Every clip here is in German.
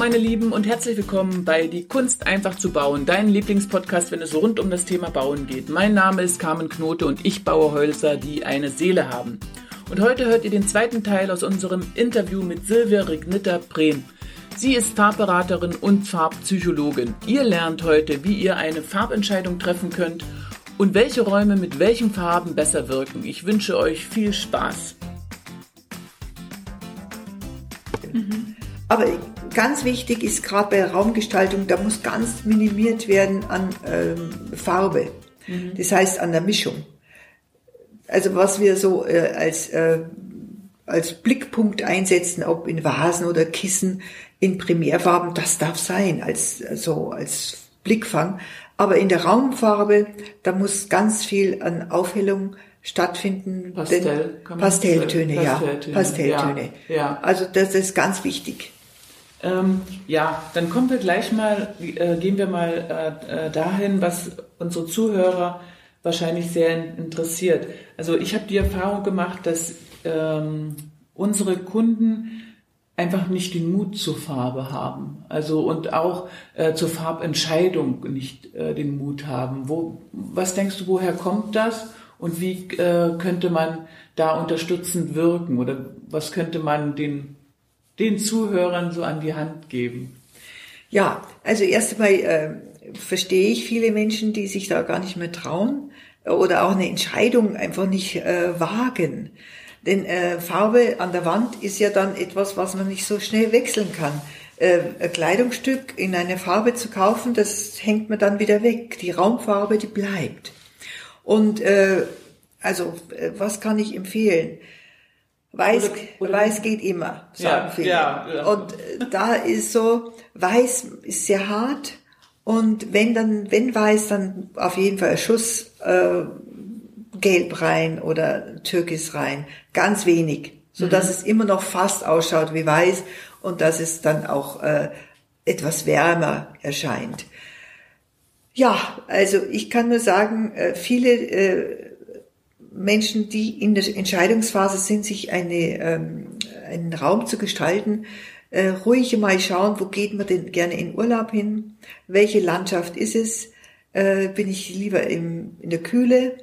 meine Lieben und herzlich willkommen bei Die Kunst einfach zu bauen, dein Lieblingspodcast, wenn es rund um das Thema Bauen geht. Mein Name ist Carmen Knote und ich baue Hölzer, die eine Seele haben. Und heute hört ihr den zweiten Teil aus unserem Interview mit Silvia Rignitter-Brehm. Sie ist Farbberaterin und Farbpsychologin. Ihr lernt heute, wie ihr eine Farbentscheidung treffen könnt und welche Räume mit welchen Farben besser wirken. Ich wünsche euch viel Spaß. Mhm. Aber ganz wichtig ist gerade bei Raumgestaltung, da muss ganz minimiert werden an ähm, Farbe. Mhm. Das heißt an der Mischung. Also was wir so äh, als, äh, als Blickpunkt einsetzen, ob in Vasen oder Kissen, in Primärfarben, das darf sein, als, so als Blickfang. Aber in der Raumfarbe, da muss ganz viel an Aufhellung stattfinden. Pastell, Pastelltöne, ja. Pastelltöne, Pastelltöne. Ja, ja. Also das ist ganz wichtig. Ähm, ja, dann kommen wir gleich mal, äh, gehen wir mal äh, äh, dahin, was unsere Zuhörer wahrscheinlich sehr interessiert. Also ich habe die Erfahrung gemacht, dass ähm, unsere Kunden einfach nicht den Mut zur Farbe haben. Also und auch äh, zur Farbentscheidung nicht äh, den Mut haben. Wo, was denkst du, woher kommt das? Und wie äh, könnte man da unterstützend wirken? Oder was könnte man den, den Zuhörern so an die Hand geben? Ja, also erst einmal äh, verstehe ich viele Menschen, die sich da gar nicht mehr trauen oder auch eine Entscheidung einfach nicht äh, wagen. Denn äh, Farbe an der Wand ist ja dann etwas, was man nicht so schnell wechseln kann. Äh, ein Kleidungsstück in eine Farbe zu kaufen, das hängt man dann wieder weg. Die Raumfarbe, die bleibt. Und äh, also, äh, was kann ich empfehlen? Weiß, oder, oder weiß geht immer, sagen ja, viele. Ja, ja. Und äh, da ist so, weiß ist sehr hart und wenn dann, wenn weiß, dann auf jeden Fall Schuss äh, Gelb rein oder Türkis rein. Ganz wenig. So dass mhm. es immer noch fast ausschaut wie weiß und dass es dann auch äh, etwas wärmer erscheint. Ja, also ich kann nur sagen, äh, viele äh, Menschen, die in der Entscheidungsphase sind, sich eine, ähm, einen Raum zu gestalten, äh, ruhig mal schauen, wo geht man denn gerne in Urlaub hin? Welche Landschaft ist es? Äh, bin ich lieber im, in der Kühle?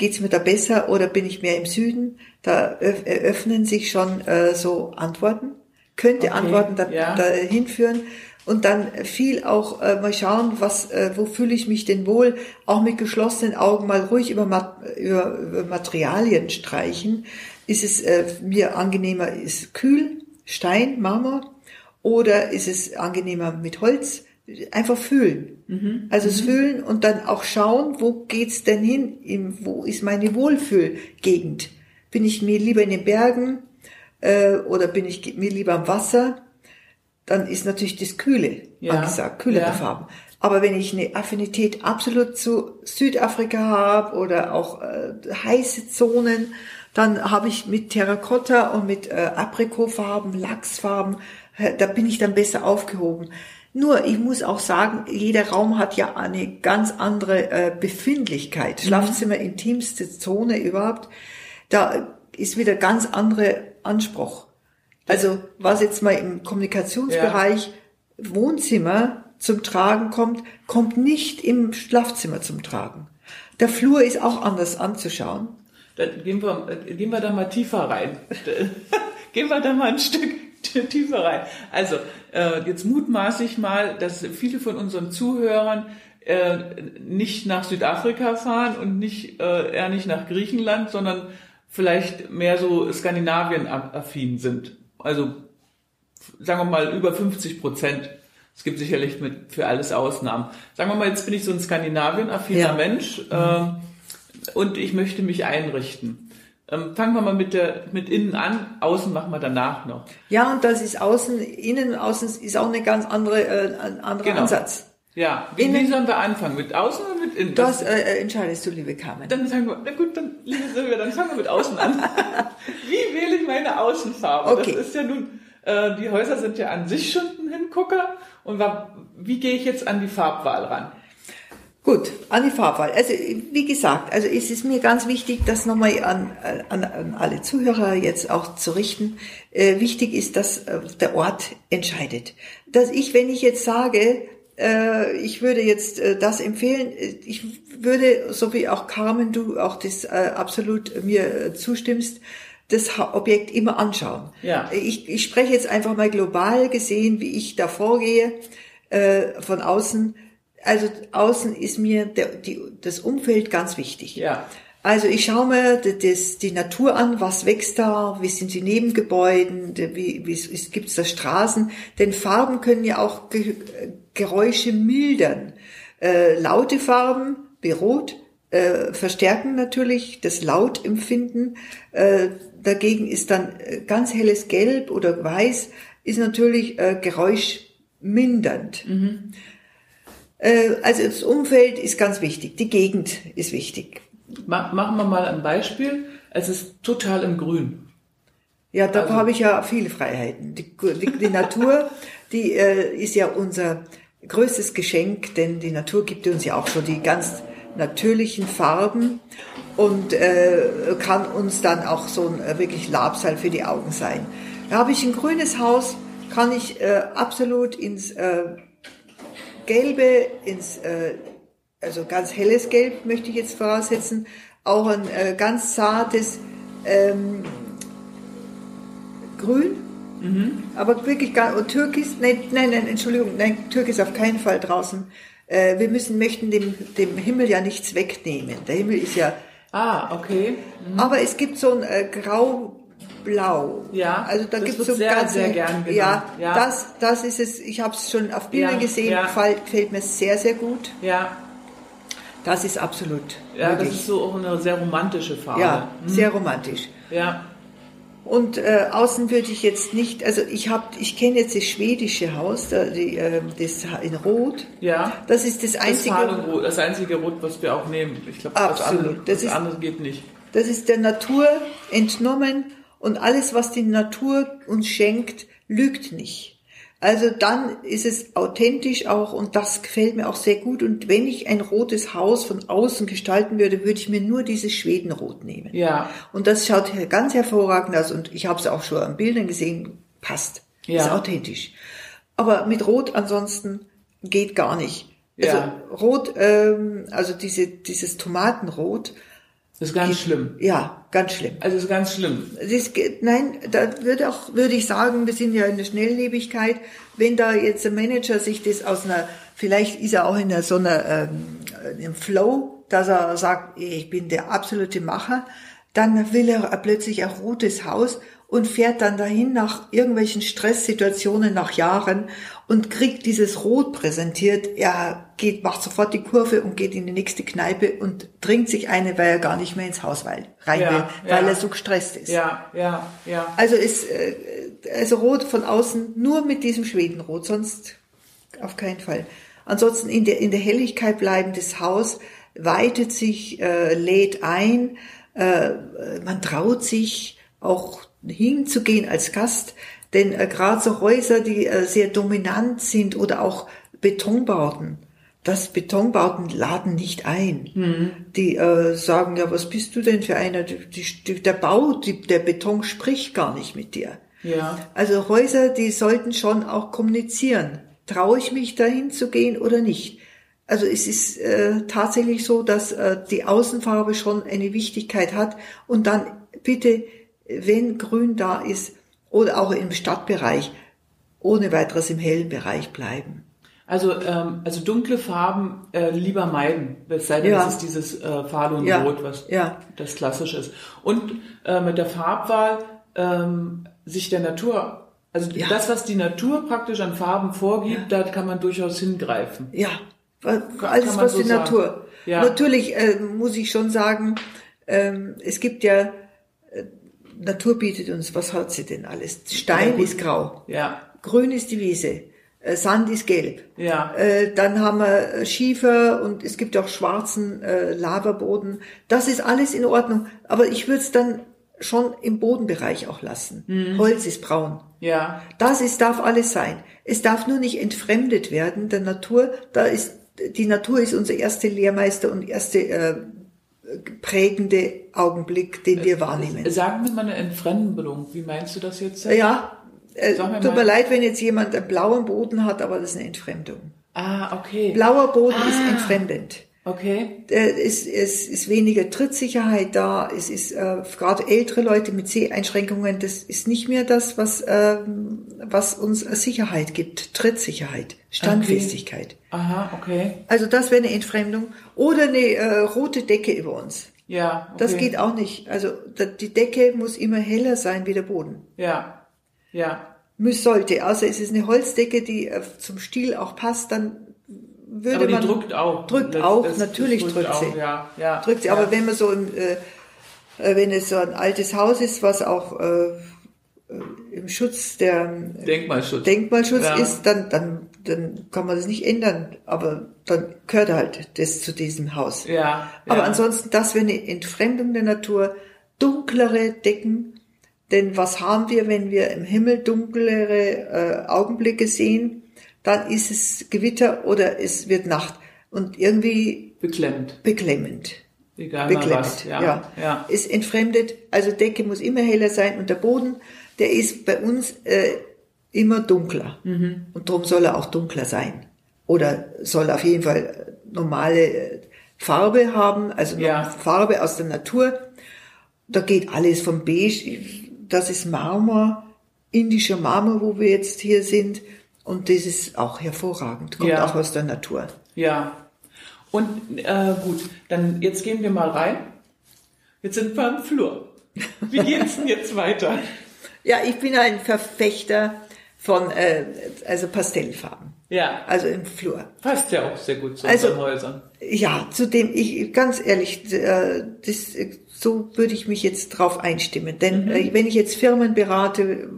geht's mir da besser oder bin ich mehr im Süden? Da eröffnen sich schon äh, so Antworten, könnte okay, Antworten da, ja. dahin führen und dann viel auch äh, mal schauen, was, äh, wo fühle ich mich denn wohl, auch mit geschlossenen Augen mal ruhig über, über, über Materialien streichen. Ist es äh, mir angenehmer, ist kühl, Stein, Marmor oder ist es angenehmer mit Holz? einfach fühlen. Mhm. Also mhm. fühlen und dann auch schauen, wo geht's denn hin? Im, wo ist meine Wohlfühlgegend? Bin ich mir lieber in den Bergen äh, oder bin ich mir lieber am Wasser? Dann ist natürlich das Kühle ja. angesagt, kühlere ja. Farben. Aber wenn ich eine Affinität absolut zu Südafrika habe oder auch äh, heiße Zonen, dann habe ich mit Terrakotta und mit äh, Aprikotfarben, Lachsfarben, äh, da bin ich dann besser aufgehoben. Nur, ich muss auch sagen, jeder Raum hat ja eine ganz andere äh, Befindlichkeit. Mhm. Schlafzimmer, intimste Zone überhaupt. Da ist wieder ganz andere Anspruch. Also, was jetzt mal im Kommunikationsbereich ja. Wohnzimmer zum Tragen kommt, kommt nicht im Schlafzimmer zum Tragen. Der Flur ist auch anders anzuschauen. Dann gehen wir, äh, gehen wir da mal tiefer rein. gehen wir da mal ein Stück tiefer rein. Also, äh, jetzt mutmaße ich mal, dass viele von unseren Zuhörern äh, nicht nach Südafrika fahren und nicht äh, eher nicht nach Griechenland, sondern vielleicht mehr so Skandinavien-affin sind. Also sagen wir mal über 50 Prozent. Es gibt sicherlich mit, für alles Ausnahmen. Sagen wir mal, jetzt bin ich so ein Skandinavien-affiner ja. Mensch äh, und ich möchte mich einrichten. Ähm, fangen wir mal mit der mit innen an, außen machen wir danach noch. Ja, und das ist außen, innen außen ist auch eine ganz andere äh, ein anderer genau. Ansatz. Ja, wie, wie sollen wir anfangen? Mit außen oder mit innen? Das äh, äh, entscheidest du, liebe Carmen. Dann sagen wir, na gut, dann, liebe Silvia, dann fangen wir mit außen an. wie wähle ich meine Außenfarbe? Okay. Das ist ja nun, äh, die Häuser sind ja an sich schon ein Hingucker. Und wie gehe ich jetzt an die Farbwahl ran? Gut, an die Farbwahl. Also wie gesagt, also es ist mir ganz wichtig, das nochmal an, an, an alle Zuhörer jetzt auch zu richten. Äh, wichtig ist, dass äh, der Ort entscheidet. Dass ich, wenn ich jetzt sage, äh, ich würde jetzt äh, das empfehlen, äh, ich würde, so wie auch Carmen, du auch das äh, absolut mir äh, zustimmst, das Objekt immer anschauen. Ja. Ich, ich spreche jetzt einfach mal global gesehen, wie ich da vorgehe, äh, von außen also außen ist mir der, die, das Umfeld ganz wichtig. Ja. Also ich schaue mir das, die Natur an, was wächst da, wie sind die Nebengebäuden, wie, wie gibt es da Straßen, denn Farben können ja auch Ge Geräusche mildern. Äh, laute Farben wie Rot äh, verstärken natürlich das Lautempfinden. Äh, dagegen ist dann äh, ganz helles Gelb oder Weiß ist natürlich äh, geräuschmindernd. Mhm. Äh, also das Umfeld ist ganz wichtig, die Gegend ist wichtig. Machen wir mal ein Beispiel. Es ist total im Grün. Ja, da also, habe ich ja viele Freiheiten. Die, die, die Natur, die äh, ist ja unser größtes Geschenk, denn die Natur gibt uns ja auch schon die ganz natürlichen Farben und äh, kann uns dann auch so ein äh, wirklich Labsal für die Augen sein. Da habe ich ein grünes Haus, kann ich äh, absolut ins äh, Gelbe ins, äh, also ganz helles Gelb möchte ich jetzt voraussetzen, auch ein äh, ganz zartes ähm, Grün, mhm. aber wirklich gar, und Türkis, nein, nein, nein, Entschuldigung, nein, Türkis auf keinen Fall draußen. Äh, wir müssen, möchten dem, dem Himmel ja nichts wegnehmen. Der Himmel ist ja Ah, okay. Mhm. Aber es gibt so ein äh, grau blau. Ja, also da gibt es so sehr, ganz sehr gern genommen. Ja, ja, das das ist es. Ich habe es schon auf Bildern ja, gesehen. Ja. Gefällt, gefällt mir sehr sehr gut. Ja. Das ist absolut. Ja, möglich. das ist so auch eine sehr romantische Farbe. Ja, mhm. sehr romantisch. Ja. Und äh, außen würde ich jetzt nicht, also ich habe, ich kenne jetzt das schwedische Haus, da, die, äh, das in Rot. Ja. Das ist das einzige. Das, Rot, das einzige Rot, was wir auch nehmen. Ich glaube, das, andere, das, das ist, andere geht nicht. Das ist der Natur entnommen und alles, was die Natur uns schenkt, lügt nicht. Also dann ist es authentisch auch und das gefällt mir auch sehr gut. Und wenn ich ein rotes Haus von außen gestalten würde, würde ich mir nur dieses Schwedenrot nehmen. Ja. Und das schaut ganz hervorragend aus und ich habe es auch schon an Bildern gesehen, passt. Ja. Ist authentisch. Aber mit Rot ansonsten geht gar nicht. Also ja. Rot, ähm, also diese, dieses Tomatenrot, das ist ganz schlimm. Ja, ganz schlimm. Also das ist ganz schlimm. Das, nein, da würde auch, würde ich sagen, wir sind ja in der Schnelllebigkeit. Wenn da jetzt ein Manager sich das aus einer, vielleicht ist er auch in einer, so einer, ähm, im Flow, dass er sagt, ich bin der absolute Macher, dann will er plötzlich ein rotes Haus und fährt dann dahin nach irgendwelchen Stresssituationen nach Jahren und kriegt dieses Rot präsentiert. Er geht, macht sofort die Kurve und geht in die nächste Kneipe und trinkt sich eine, weil er gar nicht mehr ins Haus rein will, ja, weil ja. er so gestresst ist. Ja, ja, ja. Also ist, äh, also Rot von außen nur mit diesem Schwedenrot, sonst auf keinen Fall. Ansonsten in der, in der Helligkeit bleiben, das Haus weitet sich, äh, lädt ein, äh, man traut sich auch hinzugehen als Gast, denn äh, gerade so Häuser, die äh, sehr dominant sind oder auch Betonbauten, das Betonbauten laden nicht ein. Mhm. Die äh, sagen, ja, was bist du denn für einer? Die, die, der Bau, die, der Beton spricht gar nicht mit dir. Ja. Also Häuser, die sollten schon auch kommunizieren. Traue ich mich dahin zu gehen oder nicht? Also es ist äh, tatsächlich so, dass äh, die Außenfarbe schon eine Wichtigkeit hat und dann bitte wenn Grün da ist oder auch im Stadtbereich, ohne weiteres im hellen Bereich bleiben. Also, ähm, also dunkle Farben äh, lieber meiden, es sei denn, ja. es ist dieses äh, Falunrot, ja. was ja. das klassisch ist. Und äh, mit der Farbwahl ähm, sich der Natur, also ja. das, was die Natur praktisch an Farben vorgibt, da kann man durchaus hingreifen. Ja, alles was so die sagen. Natur. Natürlich äh, muss ich schon sagen, ähm, es gibt ja Natur bietet uns, was hat sie denn alles? Stein ja, ist grau. Ja. Grün ist die Wiese. Äh, Sand ist gelb. Ja. Äh, dann haben wir äh, Schiefer und es gibt auch schwarzen äh, Lavaboden. Das ist alles in Ordnung. Aber ich würde es dann schon im Bodenbereich auch lassen. Mhm. Holz ist braun. Ja. Das ist, darf alles sein. Es darf nur nicht entfremdet werden der Natur. Da ist die Natur ist unser erster Lehrmeister und erste äh, prägende Augenblick, den wir wahrnehmen. Sagen wir mal eine Entfremdung. Wie meinst du das jetzt? Ja, äh, tut mir leid, wenn jetzt jemand einen blauen Boden hat, aber das ist eine Entfremdung. Ah, okay. Blauer Boden Ah. ist entfremdend. Okay. Äh, Es, es ist weniger Trittsicherheit da. Es ist äh, gerade ältere Leute mit Seheinschränkungen. Das ist nicht mehr das, was ähm, was uns Sicherheit gibt. Trittsicherheit, Standfestigkeit. Aha, okay. Also das wäre eine Entfremdung oder eine äh, rote Decke über uns. Ja. Okay. Das geht auch nicht. Also die Decke muss immer heller sein wie der Boden. Ja. Ja. Muss sollte. Also es ist eine Holzdecke, die äh, zum Stil auch passt, dann würde man drückt auch. drückt Das- auch, das- natürlich das drückt auch, sie. Ja, ja. drückt sie. ja. Aber wenn man so im, äh, äh, wenn es so ein altes Haus ist, was auch äh, äh, im Schutz der Denkmalschutz. Denkmalschutz Ja. ist, dann, dann, dann kann man das nicht ändern. Aber dann gehört halt das zu diesem Haus. ja. Aber ansonsten, das wäre eine Entfremdung der Natur, dunklere Decken. Denn was haben wir, wenn wir im Himmel dunklere äh, Augenblicke sehen? Dann ist es Gewitter oder es wird Nacht. Und irgendwie Beklemmend. beklemmend. Egal Beklemmend, was. ja. Ja. ja. Ist entfremdet. Also Decke muss immer heller sein und der Boden, der ist bei uns äh, immer dunkler. Mhm. Und darum soll er auch dunkler sein. Oder soll auf jeden Fall äh, normale äh, Farbe haben, also Ja. Farbe aus der Natur. Da geht alles vom Beige, das ist Marmor, indischer Marmor, wo wir jetzt hier sind. Und das ist auch hervorragend, kommt Ja. auch aus der Natur. Ja. Und äh, gut, dann jetzt gehen wir mal rein. Jetzt sind wir im Flur. Wie geht's denn jetzt weiter? Ja, ich bin ein Verfechter von äh, also Pastellfarben, Ja, also im Flur. passt ja auch sehr gut zu Also- unseren Häusern. Ja, zudem ich ganz ehrlich, äh, das, äh, so würde ich mich jetzt drauf einstimmen. Denn äh, wenn ich jetzt Firmen berate,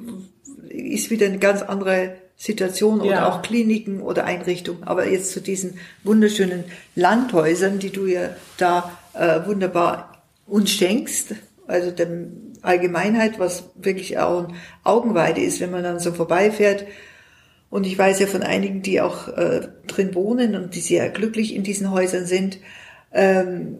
ist wieder eine ganz andere Situation oder Ja. auch Kliniken oder Einrichtungen. Aber jetzt zu diesen wunderschönen Landhäusern, die du ja da äh, wunderbar uns schenkst, also der Allgemeinheit, was wirklich auch ein Augenweide ist, wenn man dann so vorbeifährt. Und ich weiß ja von einigen, die auch äh, drin wohnen und die sehr glücklich in diesen Häusern sind, ähm,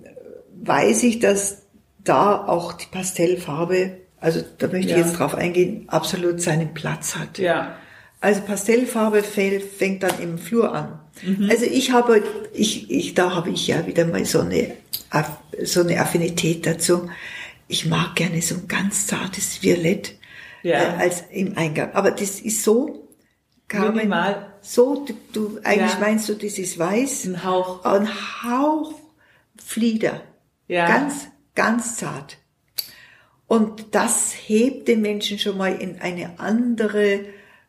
weiß ich, dass da auch die Pastellfarbe, also da möchte Ja. ich jetzt drauf eingehen, absolut seinen Platz hat. Ja, Also Pastellfarbe fällt, fängt dann im Flur an. Mhm. Also ich habe, ich, ich, da habe ich ja wieder mal so eine, so eine Affinität dazu. Ich mag gerne so ein ganz zartes Violett Ja. äh, als im Eingang. Aber das ist so, Carmen, Minimal. so, du, du eigentlich Ja. meinst du, das ist weiß, ein Hauch. ein Hauch Flieder, Ja. ganz, ganz zart. Und das hebt den Menschen schon mal in eine andere,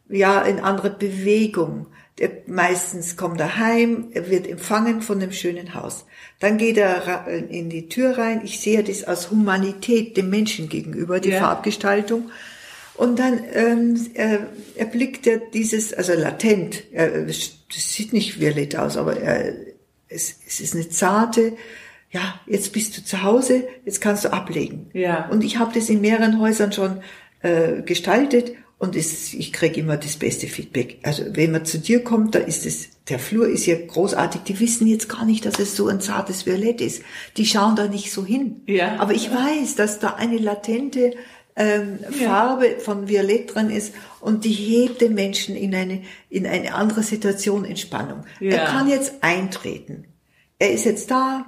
ja, in andere Bewegung. Der, meistens kommt er heim, er wird empfangen von dem schönen Haus. Dann geht er ra- in die Tür rein. Ich sehe das aus Humanität dem Menschen gegenüber, die Ja. Farbgestaltung. Und dann ähm, er, erblickt er dieses, also latent, er, das sieht nicht violett aus, aber er, es, es ist eine zarte, ja, jetzt bist du zu Hause, jetzt kannst du ablegen. Ja. Und ich habe das in mehreren Häusern schon äh, gestaltet und es, ich kriege immer das beste Feedback. Also wenn man zu dir kommt, da ist es, der Flur ist ja großartig. Die wissen jetzt gar nicht, dass es so ein zartes Violett ist. Die schauen da nicht so hin. Ja. Aber ich weiß, dass da eine latente ähm, Ja. Farbe von Violett drin ist und die hebt den Menschen in eine, in eine andere Situation Entspannung. Ja. Er kann jetzt eintreten. Er ist jetzt da,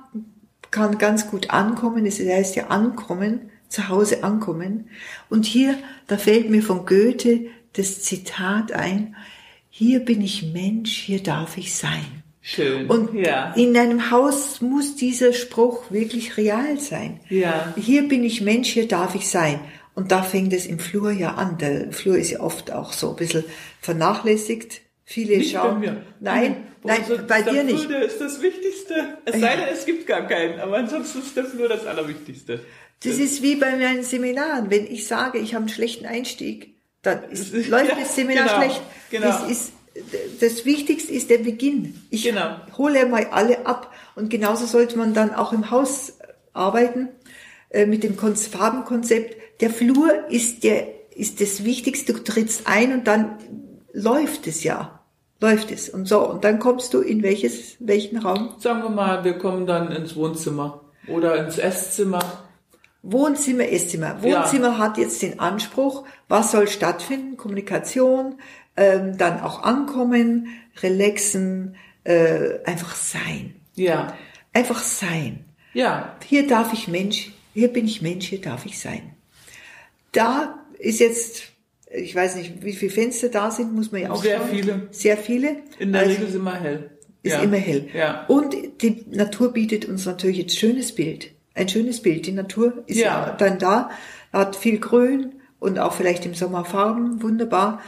kann ganz gut ankommen. Es heißt ja ankommen, zu Hause ankommen. Und hier, da fällt mir von Goethe das Zitat ein, hier bin ich Mensch, hier darf ich sein. Schön. Und ja. in einem Haus muss dieser Spruch wirklich real sein. Ja. Hier bin ich Mensch, hier darf ich sein. Und da fängt es im Flur ja an. Der Flur ist ja oft auch so ein bisschen vernachlässigt. Viele Nicht bei schauen. mir. Nein, nein, Also bei dir nicht. Flur, der ist das Wichtigste. Es sei denn, es gibt gar keinen, aber ansonsten ist der Flur das Allerwichtigste. Das ist wie bei meinen Seminaren. Wenn ich sage, ich habe einen schlechten Einstieg, dann ist, läuft ja, das Seminar genau, schlecht. genau. Das, ist, das Wichtigste ist der Beginn. Ich Genau. hole mal alle ab. Und genauso sollte man dann auch im Haus arbeiten äh, mit dem Kon- Farbenkonzept. Der Flur ist, der, ist das Wichtigste. Du trittst ein und dann läuft es ja. läuft es. Und so, und dann kommst du in welches, welchen Raum? Sagen wir mal, wir kommen dann ins Wohnzimmer oder ins Esszimmer. Wohnzimmer, Esszimmer. Wohnzimmer ja. hat jetzt den Anspruch, was soll stattfinden? Kommunikation, ähm, dann auch ankommen, relaxen, äh, einfach sein. Ja. Einfach sein. Ja. Hier darf ich Mensch, hier bin ich Mensch, hier darf ich sein. Da ist jetzt, ich weiß nicht, wie viele Fenster da sind, muss man ja auch Sehr schauen. viele. Sehr viele. In der also, Regel ist immer hell. Ist ja. immer hell. Ja. Und die Natur bietet uns natürlich jetzt schönes Bild. Ein schönes Bild. Die Natur ist ja, ja dann da, hat viel Grün und auch vielleicht im Sommer Farben, wunderbar.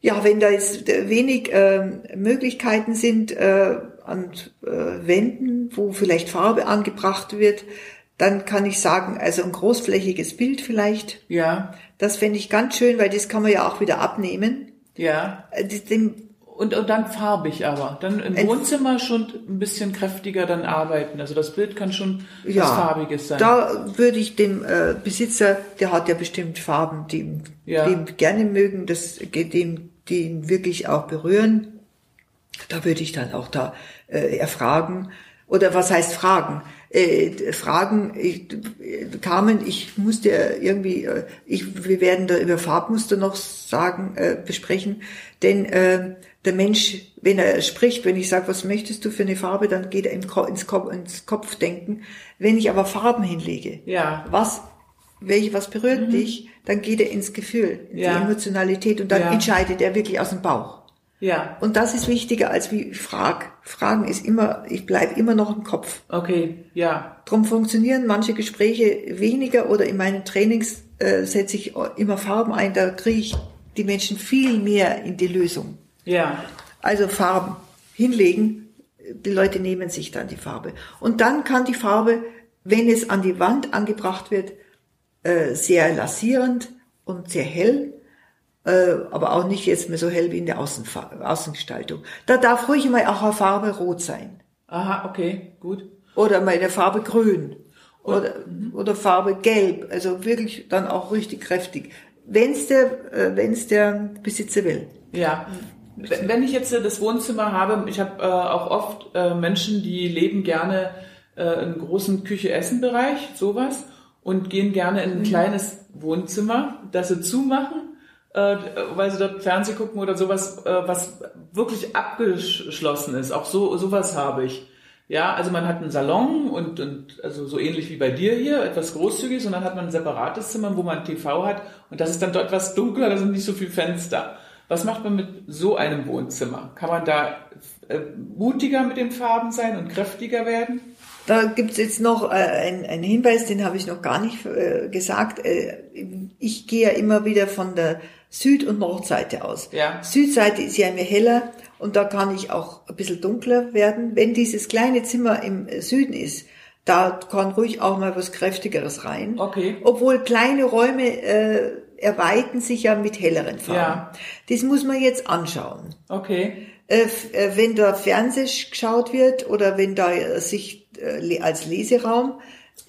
Ja, wenn da jetzt wenig äh, Möglichkeiten sind äh, an äh, Wänden, wo vielleicht Farbe angebracht wird, dann kann ich sagen, also ein großflächiges Bild vielleicht. Ja. Das fände ich ganz schön, weil das kann man ja auch wieder abnehmen. Ja. Äh, dem, und, und dann farbig aber. Dann im Wohnzimmer schon ein bisschen kräftiger dann arbeiten. Also das Bild kann schon ja, was Farbiges sein. Da würde ich dem äh, Besitzer, der hat ja bestimmt Farben, die ihm, ja. die ihm gerne mögen, das geht ihm, die ihn wirklich auch berühren. Da würde ich dann auch da äh, erfragen. Oder was heißt fragen? Äh, fragen, ich, Carmen, ich musste irgendwie, äh, ich, wir werden da über Farbmuster noch sagen, äh, besprechen, denn äh, der Mensch, wenn er spricht, wenn ich sage, was möchtest du für eine Farbe, dann geht er ins, Kopf, ins Kopfdenken. Wenn ich aber Farben hinlege, ja. was, welche, was berührt mhm. dich, dann geht er ins Gefühl, in ja. die Emotionalität und dann ja. entscheidet er wirklich aus dem Bauch. Ja. Und das ist wichtiger als wie Frag. Fragen ist immer, ich bleib immer noch im Kopf. Okay, ja. Drum funktionieren manche Gespräche weniger oder in meinen Trainings äh, setze ich immer Farben ein, da kriege ich die Menschen viel mehr in die Lösung. Ja. Also Farben hinlegen, die Leute nehmen sich dann die Farbe. Und dann kann die Farbe, wenn es an die Wand angebracht wird, äh, sehr lasierend und sehr hell, aber auch nicht jetzt mehr so hell wie in der Außenfa Außengestaltung. Da darf ruhig mal auch eine Farbe rot sein. Aha, okay, gut. Oder mal eine Farbe grün. Oder, oder Farbe gelb. Also wirklich dann auch richtig kräftig. Wenn's der, äh, wenn's der Besitzer will. Ja. Wenn ich jetzt das Wohnzimmer habe, ich habe äh, auch oft äh, Menschen, die leben gerne äh, in großen Küche-Essen-Bereich, sowas, und gehen gerne in ein mhm. kleines Wohnzimmer, das sie zumachen, äh, weil sie dort Fernseh gucken oder sowas, äh, was wirklich abgeschlossen ist. Auch so sowas habe ich. Ja, also man hat einen Salon und, und also so ähnlich wie bei dir hier, etwas großzügig, und dann hat man ein separates Zimmer, wo man TV hat und das ist dann dort etwas dunkler, da sind nicht so viele Fenster. Was macht man mit so einem Wohnzimmer? Kann man da äh, mutiger mit den Farben sein und kräftiger werden? Da gibt's jetzt noch äh, einen Hinweis, den habe ich noch gar nicht äh, gesagt. Äh, ich gehe ja immer wieder von der Süd- und Nordseite aus. Ja. Südseite ist ja immer heller und da kann ich auch ein bisschen dunkler werden. Wenn dieses kleine Zimmer im Süden ist, da kann ruhig auch mal was Kräftigeres rein. Okay. Obwohl kleine Räume äh, erweiten sich ja mit helleren Farben. Ja. Das muss man jetzt anschauen. Okay. Äh, äh, wenn da Fernseh geschaut wird oder wenn da äh, sich äh, als Leseraum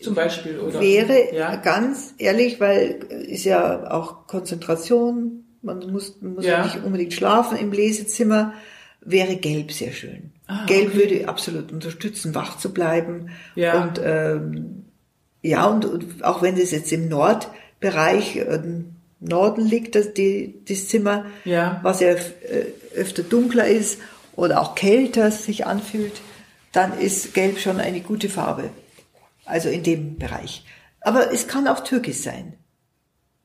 zum Beispiel oder wäre ja. ganz ehrlich, weil ist ja auch Konzentration, man muss, man muss ja. nicht unbedingt schlafen im Lesezimmer, wäre Gelb sehr schön. Ah, Gelb okay. würde absolut unterstützen, wach zu bleiben ja. und ähm, ja und, und auch wenn das jetzt im Nordbereich ähm, Norden liegt das, die, das Zimmer, ja. was ja äh, öfter dunkler ist oder auch kälter sich anfühlt, dann ist Gelb schon eine gute Farbe. Also in dem Bereich. Aber es kann auch türkisch sein.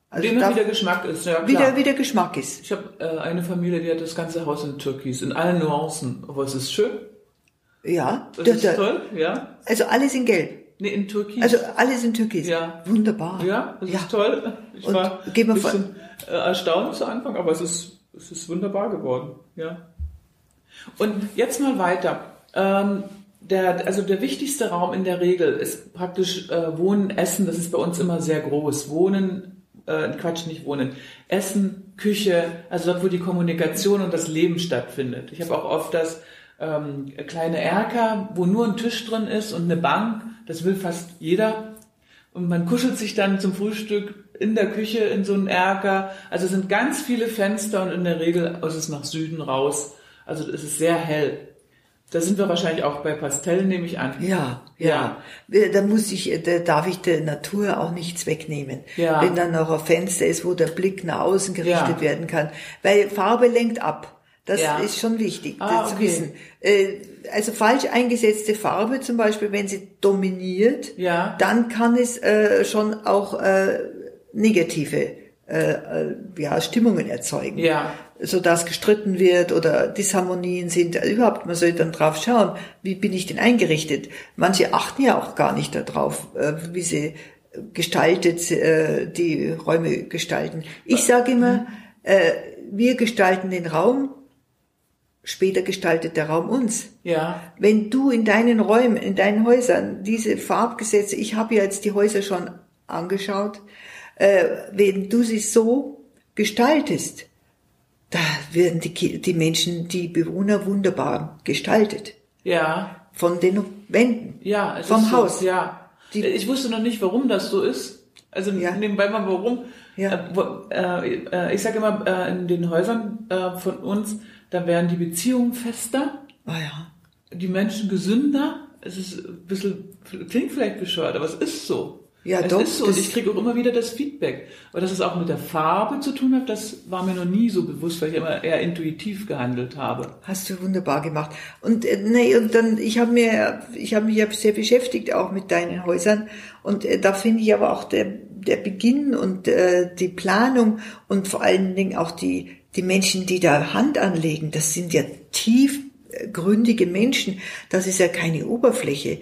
Also Dem wie der Geschmack ist, ja klar. Wie der, wie der Geschmack ist. Ich habe äh, eine Familie, die hat das ganze Haus in Türkis, in allen Nuancen. Aber es ist schön. Ja. Das der, ist der, toll, ja. Also alles in Gelb. Nee, in Türkis. Also alles in Türkis. Ja. Wunderbar. Ja, das ja. ist toll. Ich Und war ein bisschen von, äh, erstaunt zu Anfang, aber es ist, es ist wunderbar geworden. Ja. Und jetzt mal weiter. Ähm, der, also der wichtigste Raum in der Regel ist praktisch äh, Wohnen, Essen. Das ist bei uns immer sehr groß. Wohnen, äh, Quatsch, nicht Wohnen. Essen, Küche, also dort, wo die Kommunikation und das Leben stattfindet. Ich habe auch oft das ähm, kleine Erker, wo nur ein Tisch drin ist und eine Bank. Das will fast jeder. Und man kuschelt sich dann zum Frühstück in der Küche in so einen Erker. Also es sind ganz viele Fenster und in der Regel ist es nach Süden raus Also es ist sehr hell. Da sind wir wahrscheinlich auch bei Pastellen, nehme ich an. Ja, ja. Da muss ich, da darf ich der Natur auch nichts wegnehmen. Ja. Wenn dann noch ein Fenster ist, wo der Blick nach außen gerichtet Ja. werden kann. Weil Farbe lenkt ab. Das Ja. ist schon wichtig, Ah, zu okay. wissen. Äh, Also falsch eingesetzte Farbe zum Beispiel, wenn sie dominiert, Ja. dann kann es äh, schon auch äh, negative äh, äh, ja, Stimmungen erzeugen Ja. So dass gestritten wird oder Disharmonien sind. Überhaupt, man sollte dann drauf schauen, wie bin ich denn eingerichtet. Manche achten ja auch gar nicht darauf, äh, wie sie gestaltet, äh, die Räume gestalten. Ich sage immer, äh, wir gestalten den Raum, später gestaltet der Raum uns. Ja. Wenn du in deinen Räumen, in deinen Häusern diese Farbgesetze, ich habe ja jetzt die Häuser schon angeschaut, äh, wenn du sie so gestaltest, da werden die, die Menschen, die Bewohner wunderbar gestaltet. Ja. Von den Wänden, Ja, es vom ist so, Haus. Ja. Die- ich wusste noch nicht, warum das so ist. Also Ja. nebenbei mal warum. Ja. Äh, äh, äh, ich sage immer, äh, in den Häusern äh, von uns, da werden die Beziehungen fester, Ah ja. die Menschen gesünder. Es ist ein bisschen, klingt vielleicht bescheuert, aber es ist so. Ja, es doch, ist so. Und ich kriege auch immer wieder das Feedback. Aber dass es auch mit der Farbe zu tun hat, das war mir noch nie so bewusst, weil ich immer eher intuitiv gehandelt habe. Hast du wunderbar gemacht. Und äh, nee, und dann ich habe mir ich habe mich ja sehr beschäftigt auch mit deinen Häusern und äh, da finde ich aber auch der der Beginn und äh, die Planung und vor allen Dingen auch die die Menschen, die da Hand anlegen, das sind ja tiefgründige Menschen. Das ist ja keine Oberfläche.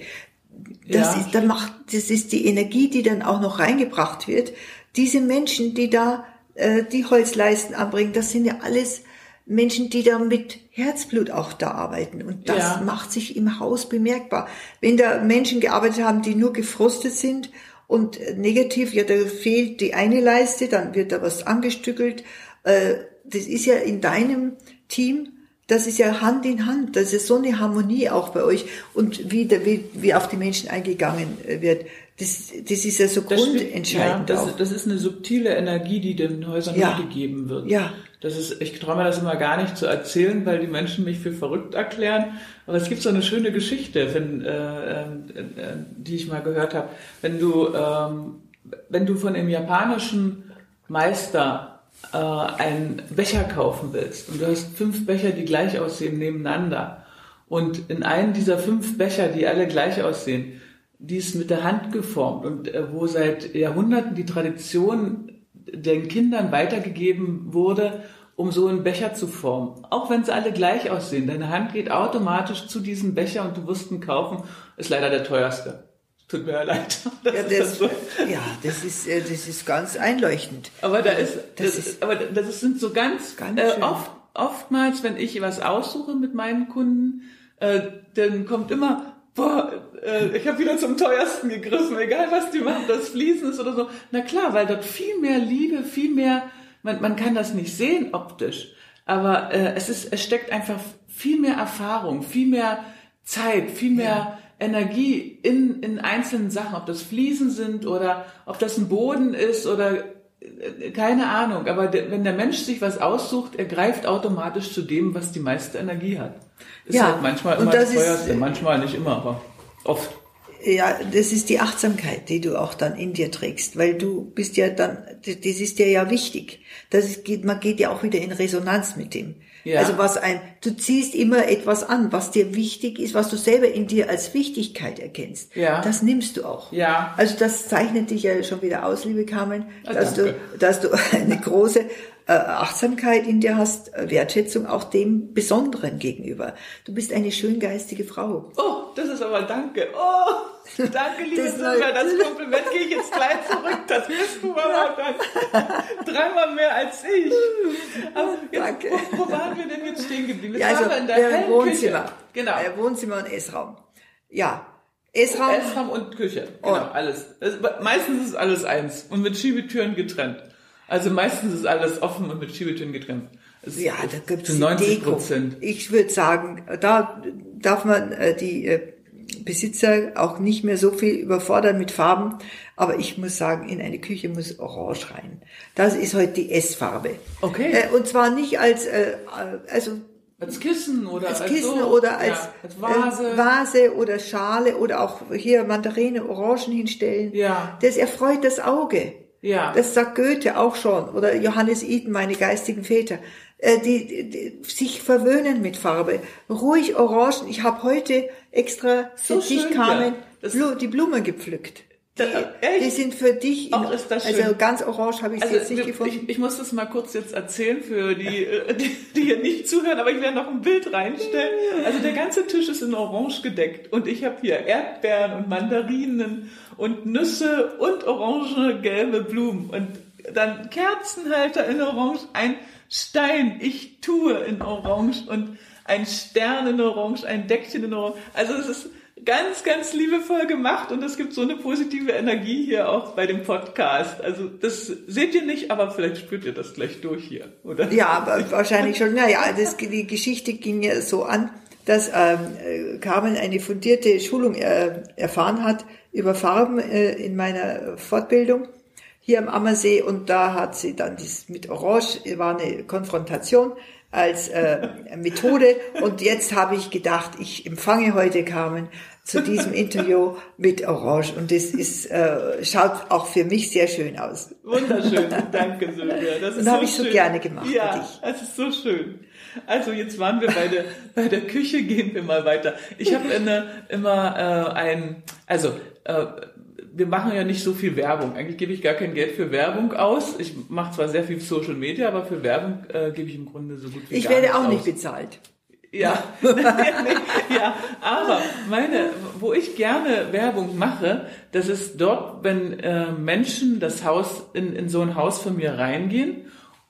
Das Ja. ist, da macht, das ist die Energie, die dann auch noch reingebracht wird. Diese Menschen, die da äh, die Holzleisten anbringen, das sind ja alles Menschen, die da mit Herzblut auch da arbeiten. Und das Ja. macht sich im Haus bemerkbar. Wenn da Menschen gearbeitet haben, die nur gefrostet sind und negativ, ja, da fehlt die eine Leiste, dann wird da was angestückelt. Äh, das ist ja in deinem Team das ist ja Hand in Hand. Das ist so eine Harmonie auch bei euch. Und wie, wie, wie auf die Menschen eingegangen wird, das, das ist ja so Das grundentscheidend ja, das, das ist eine subtile Energie, die den Häusern Ja. mitgegeben wird. Ja. Das ist, ich traue mir das immer gar nicht zu erzählen, weil die Menschen mich für verrückt erklären. Aber es gibt so eine schöne Geschichte, wenn, äh, äh, äh, die ich mal gehört habe. Wenn du, ähm, wenn du von dem japanischen Meister äh, einen Becher kaufen willst und du hast fünf Becher, die gleich aussehen nebeneinander und in einen dieser fünf Becher, die alle gleich aussehen, die ist mit der Hand geformt und äh, wo seit Jahrhunderten die Tradition den Kindern weitergegeben wurde, um so einen Becher zu formen. Auch wenn sie alle gleich aussehen. Deine Hand geht automatisch zu diesem Becher und du wirst ihn kaufen. Ist leider der teuerste. Tut mir leid. Das ja, ist das, so. ja, das ist, äh, das ist ganz einleuchtend. Aber da ist, Das das, ist- aber das sind so ganz, Ganz äh, oft, oftmals, wenn ich was aussuche mit meinen Kunden, äh, dann kommt immer, boah, äh, ich habe wieder zum teuersten gegriffen, egal was die machen, das Fließen ist oder so. Na klar, weil dort viel mehr Liebe, viel mehr, man, man kann das nicht sehen optisch, aber äh, es ist, es steckt einfach viel mehr Erfahrung, viel mehr Zeit, viel mehr Energie in, in einzelnen Sachen, ob das Fliesen sind oder ob das ein Boden ist oder äh, keine Ahnung. Aber der, wenn der Mensch sich was aussucht, er greift automatisch zu dem, was die meiste Energie hat. Ist Ja, halt manchmal und immer das das ist- teuerste, manchmal nicht immer, aber oft. Ja, das ist die Achtsamkeit, die du auch dann in dir trägst, weil du bist ja dann, das ist dir ja wichtig. Das ist, geht, man geht ja auch wieder in Resonanz mit dem. Ja. Also was ein, du ziehst immer etwas an, was dir wichtig ist, was du selber in dir als Wichtigkeit erkennst. Ja. Das nimmst du auch. Ja. Also das zeichnet dich ja schon wieder aus, liebe Carmen, Ah, dass du, danke. dass du eine große Achtsamkeit in dir hast, äh, Wertschätzung auch dem Besonderen gegenüber. Du bist eine schöngeistige Frau. Oh, das ist aber danke. Oh, danke, liebe Das Silvia. Das. Kompliment gehe ich jetzt gleich zurück. Das bist du aber dann dreimal mehr als ich. Aber jetzt, Danke. Wo, wo waren wir denn jetzt stehen geblieben? Ja, also waren wir in der hellen Wohnzimmer. Küche. Genau. Äh, Wohnzimmer und Essraum. Ja. Essraum. Essraum und Küche. Genau, Und- alles. Meistens ist alles eins und mit Schiebetüren getrennt. Also meistens ist alles offen und mit Schiebetüren getrennt. Es ja, da zu die 90 Deko. Prozent. Ich würde sagen, da darf man äh, die äh, Besitzer auch nicht mehr so viel überfordern mit Farben. Aber ich muss sagen, in eine Küche muss Orange rein. Das ist heute die Essfarbe. Okay. Äh, und zwar nicht als, äh, also Als Kissen oder als als, Kissen so. oder als, ja, als Vase. Äh, Vase oder Schale oder auch hier Mandarine, Orangen hinstellen. Ja. Das erfreut das Auge. Ja. Das sagt Goethe auch schon oder Johannes Eden, meine geistigen Väter. Äh, die, die, sich verwöhnen mit Farbe. Ruhig Orangen. Ich habe heute extra So für dich schön, Carmen ja. Blu die Blumen gepflückt. Die, die sind für dich. In, Ach, ist das schön. also ganz orange habe ich Also jetzt nicht wir- gefunden. ich, ich muss das mal kurz jetzt erzählen für die, äh, die, die hier nicht zuhören, aber ich werde noch ein Bild reinstellen. Also der ganze Tisch ist in Orange gedeckt und ich habe hier Erdbeeren und Mandarinen und Nüsse und orange gelbe Blumen und dann Kerzenhalter in Orange, ein Stein, ich tue in Orange und ein Stern in Orange, ein Deckchen in Orange. Also es ist ganz, ganz liebevoll gemacht und es gibt so eine positive Energie hier auch bei dem Podcast. Also das seht ihr nicht, aber vielleicht spürt ihr das gleich durch hier, oder? Ja, wahrscheinlich schon. Naja, das, die Geschichte ging ja so an, dass ähm, äh, Carmen eine fundierte Schulung äh, erfahren hat über Farben äh, in meiner Fortbildung hier am Ammersee und da hat sie dann dies mit Orange, war eine Konfrontation als äh, Methode und jetzt habe ich gedacht, ich empfange heute Carmen zu diesem Interview mit Orange und das ist äh, schaut auch für mich sehr schön aus. Wunderschön, danke Sylvia. Das ist Und so habe ich so schön. gerne gemacht für Ja, dich. das ist so schön. Also jetzt waren wir bei der bei der Küche, gehen wir mal weiter. Ich habe immer äh, ein, also äh, wir machen ja nicht so viel Werbung. Eigentlich gebe ich gar kein Geld für Werbung aus. Ich mache zwar sehr viel Social Media, aber für Werbung äh, gebe ich im Grunde so gut wie Ich gar werde nichts auch nicht aus. bezahlt. Ja, ja, aber meine, wo ich gerne Werbung mache, das ist dort, wenn äh, Menschen das Haus in, in so ein Haus von mir reingehen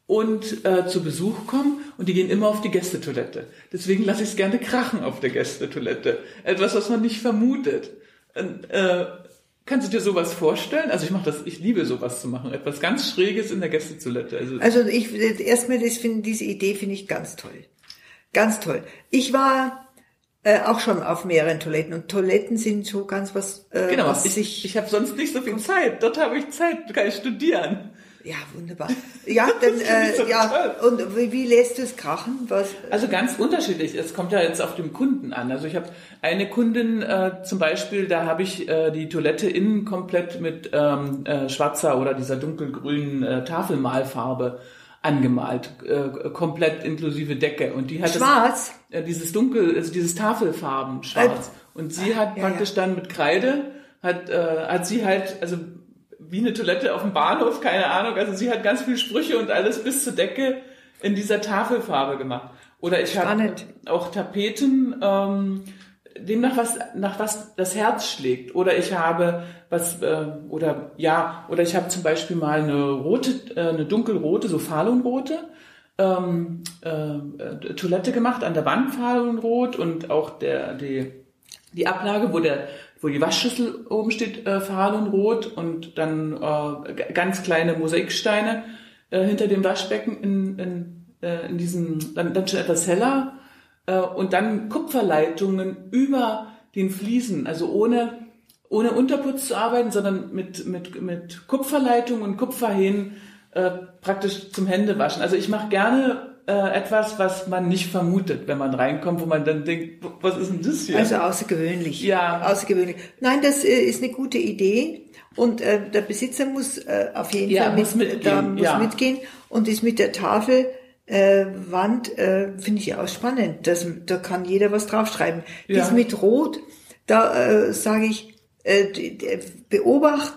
und äh, zu Besuch kommen und die gehen immer auf die Gästetoilette. Deswegen lasse ich es gerne krachen auf der Gästetoilette. Etwas, was man nicht vermutet. Und, äh, kannst du dir sowas vorstellen? Also ich mache das, ich liebe sowas zu machen. Etwas ganz Schräges in der Gästetoilette. Also Also ich erstmal das finde diese Idee finde ich ganz toll. Ganz toll. Ich war äh, auch schon auf mehreren Toiletten und Toiletten sind so ganz was äh, genau, was ich, sich ich habe sonst nicht so viel Zeit. Dort habe ich Zeit, kann ich studieren. ja wunderbar. Ja, dann ich so äh, ja und wie, wie lässt du es krachen? Was Also ganz unterschiedlich. Es kommt ja jetzt auf den Kunden an. Also ich habe eine Kundin äh, zum Beispiel, da habe ich äh, die Toilette innen komplett mit ähm, äh, schwarzer oder dieser dunkelgrünen äh, Tafelmalfarbe angemalt, äh, komplett inklusive Decke. Und die hat schwarz? Das, äh, dieses dunkel, also dieses Tafelfarben schwarz. Und sie hat ja, praktisch dann mit Kreide hat äh, hat sie halt also wie eine Toilette auf dem Bahnhof, keine Ahnung. Also sie hat ganz viele Sprüche und alles bis zur Decke in dieser Tafelfarbe gemacht. Oder ich habe auch Tapeten, ähm, dem nach was, nach was das Herz schlägt. Oder ich habe was, äh, oder ja, oder ich habe zum Beispiel mal eine rote, äh, eine dunkelrote, so Phalonrote, ähm, äh, äh, Toilette gemacht, an der Wand Phalonrot und auch der, die, die Ablage, wo der, wo die Waschschüssel oben steht, äh, Phalonrot und dann äh, ganz kleine Mosaiksteine äh, hinter dem Waschbecken in, in, äh, in diesem, dann, dann schon etwas heller und dann Kupferleitungen über den Fliesen, also ohne ohne Unterputz zu arbeiten, sondern mit mit mit Kupferleitungen und Kupferhähnen äh, praktisch zum Händewaschen. Also ich mache gerne äh, etwas, was man nicht vermutet, wenn man reinkommt, wo man dann denkt, was ist denn das hier? Also außergewöhnlich. Ja. Außergewöhnlich. Nein, das äh, ist eine gute Idee. Und äh, der Besitzer muss äh, auf jeden Ja, Fall mit, muss mitgehen, da muss ja. mitgehen. Und das mit der Tafel äh, Wand äh, finde ich ja auch spannend. Das, da kann jeder was draufschreiben. Ja. Das mit Rot, da äh, sage ich, äh, beobacht,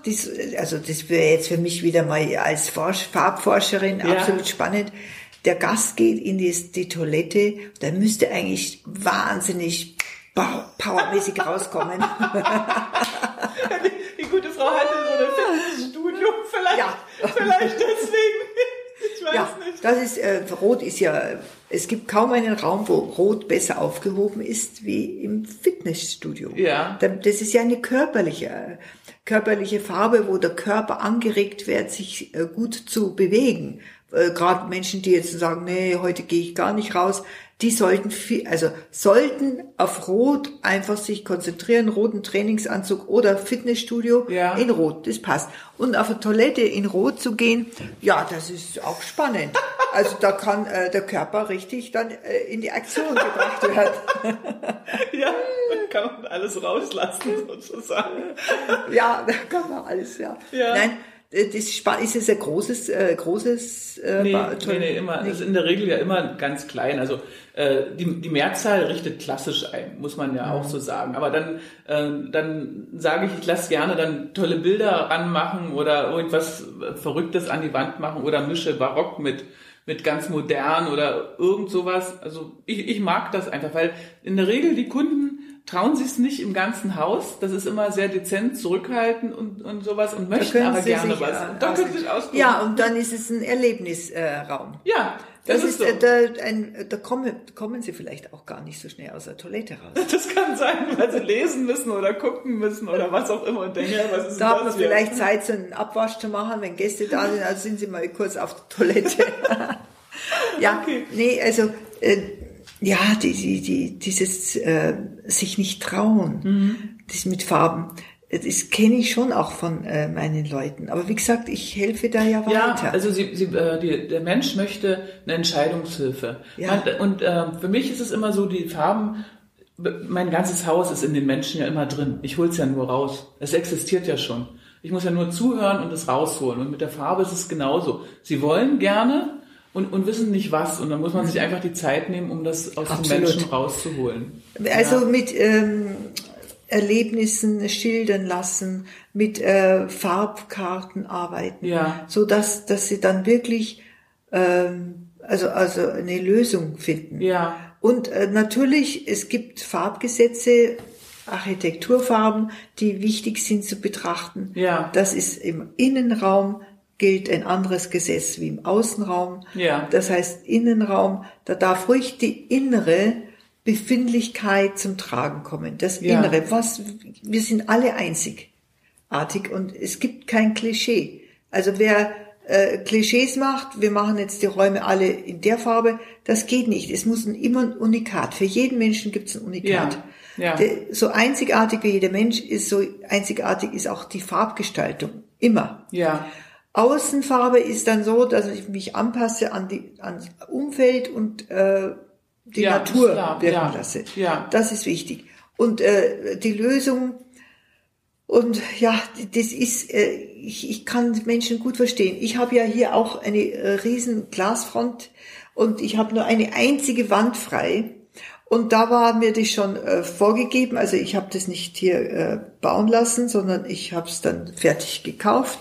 also das wäre jetzt für mich wieder mal als Forsch Farbforscherin Ja. absolut spannend. Der Gast geht in die, die Toilette, da müsste eigentlich wahnsinnig pow- powermäßig rauskommen. die gute Frau hatte so ein Fitnessstudio, vielleicht, Ja. vielleicht deswegen. Weiß ja, nicht. das ist, äh, Rot ist ja, es gibt kaum einen Raum, wo Rot besser aufgehoben ist wie im Fitnessstudio. Ja. Da- Das ist ja eine körperliche, körperliche Farbe, wo der Körper angeregt wird, sich äh, gut zu bewegen. Äh, Gerade Menschen, die jetzt sagen, nee, heute gehe ich gar nicht raus. Die sollten viel, also sollten auf Rot einfach sich konzentrieren, roten Trainingsanzug oder Fitnessstudio Ja. in Rot, das passt. Und auf eine Toilette in Rot zu gehen, ja, das ist auch spannend. Also da kann äh, der Körper richtig dann äh, in die Aktion gebracht werden. Ja, dann kann man alles rauslassen sozusagen. Ja, da kann man alles, ja. Ja. Nein, das ist, ist es ein großes, äh, großes äh, Nee, Ba- nee, nee, immer. Das ist in der Regel ja immer ganz klein. Also äh, die, die Mehrzahl richtet klassisch ein, muss man ja auch so sagen. Aber dann, äh, dann sage ich, ich lasse gerne dann tolle Bilder ranmachen oder irgendwas Verrücktes an die Wand machen oder mische Barock mit mit ganz modern oder irgend sowas. Also ich, ich mag das einfach, weil in der Regel die Kunden trauen sich es nicht im ganzen Haus. Das ist immer sehr dezent, zurückhaltend und, und sowas und Da möchten aber gerne was. äh, Und dann können sie sich ausprobieren. Ja, und dann ist es ein Erlebnisraum. ja, Das, das, ist, so. äh, da, ein, da kommen, kommen Sie vielleicht auch gar nicht so schnell aus der Toilette raus. Das kann sein, weil sie lesen müssen oder gucken müssen oder was auch immer und denken, ja, was ist Da hat denn man das hier? vielleicht Zeit, so einen Abwasch zu machen, wenn Gäste da sind, also sind Sie mal kurz auf der Toilette. ja, Okay. nee, also äh, ja, die, die, die, dieses äh, sich nicht trauen, Mhm. das mit Farben, das kenne ich schon auch von äh, meinen Leuten. Aber wie gesagt, ich helfe da ja Ja, weiter. also sie, sie, äh, die, der Mensch möchte eine Entscheidungshilfe. Ja. Man, und äh, für mich ist es immer so, die Farben, mein ganzes Haus ist in den Menschen ja immer drin. Ich hol's ja nur raus. Es existiert ja schon. Ich muss ja nur zuhören und es rausholen. Und mit der Farbe ist es genauso. Sie wollen gerne und, und wissen nicht was. Und dann muss man sich einfach die Zeit nehmen, um das aus den Absolut. Menschen rauszuholen. Also ja. mit ähm, Erlebnissen schildern lassen, mit äh, Farbkarten arbeiten, Ja. so dass dass sie dann wirklich ähm, also also eine Lösung finden. Ja. Und äh, natürlich es gibt Farbgesetze, Architekturfarben, die wichtig sind zu betrachten. Ja. Das ist im Innenraum gilt ein anderes Gesetz wie im Außenraum. Ja. Das heißt Innenraum, da darf ruhig die innere Befindlichkeit zum Tragen kommen. Das Ja. Innere, was, wir sind alle einzigartig und es gibt kein Klischee. Also wer äh, Klischees macht, wir machen jetzt die Räume alle in der Farbe, das geht nicht. Es muss ein, immer ein Unikat. Für jeden Menschen gibt es ein Unikat. Ja, ja. Der, so einzigartig wie jeder Mensch ist, so einzigartig ist auch die Farbgestaltung. Immer. Ja. Außenfarbe ist dann so, dass ich mich anpasse an die ans Umfeld und äh, die Ja, Natur klar, wirken ja, lasse. ja. Das ist wichtig. Und äh, die Lösung und ja, das ist, äh, ich, ich kann Menschen gut verstehen. Ich habe ja hier auch eine äh, riesen Glasfront und ich habe nur eine einzige Wand frei. Und da war mir das schon äh, vorgegeben. Also ich habe das nicht hier äh, bauen lassen, sondern ich habe es dann fertig gekauft.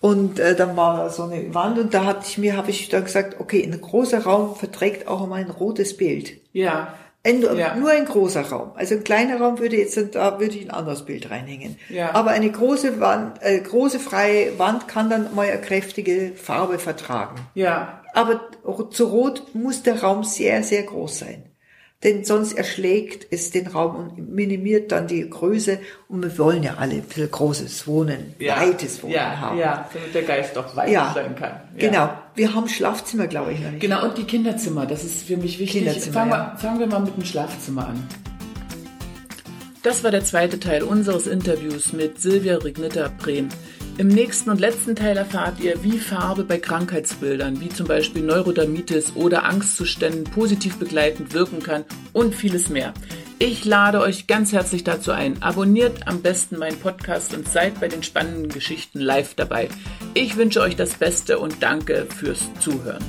Und äh, dann war so eine Wand und da hatte ich mir, habe ich dann gesagt, okay, ein großer Raum verträgt auch mal ein rotes Bild. Ja. Ein, Ja. Nur ein großer Raum. Also ein kleiner Raum würde jetzt, da würde ich ein anderes Bild reinhängen. Ja. Aber eine große Wand, äh, große freie Wand kann dann mal eine kräftige Farbe vertragen. Ja. Aber zu Rot muss der Raum sehr, sehr groß sein. Denn sonst erschlägt es den Raum und minimiert dann die Größe. Und wir wollen ja alle ein bisschen großes Wohnen, Ja. weites Wohnen ja. haben. Ja, damit der Geist auch weit Ja. sein kann. Ja. Genau. Wir haben Schlafzimmer, glaube ich, noch nicht. Genau, und die Kinderzimmer, das ist für mich wichtig. Kinderzimmer, fangen, ja. wir, fangen wir mal mit dem Schlafzimmer an. Das war der zweite Teil unseres Interviews mit Silvia Rignitter-Brehm. Im nächsten und letzten Teil erfahrt ihr, wie Farbe bei Krankheitsbildern, wie zum Beispiel Neurodermitis oder Angstzuständen positiv begleitend wirken kann und vieles mehr. Ich lade euch ganz herzlich dazu ein. Abonniert am besten meinen Podcast und seid bei den spannenden Geschichten live dabei. Ich wünsche euch das Beste und danke fürs Zuhören.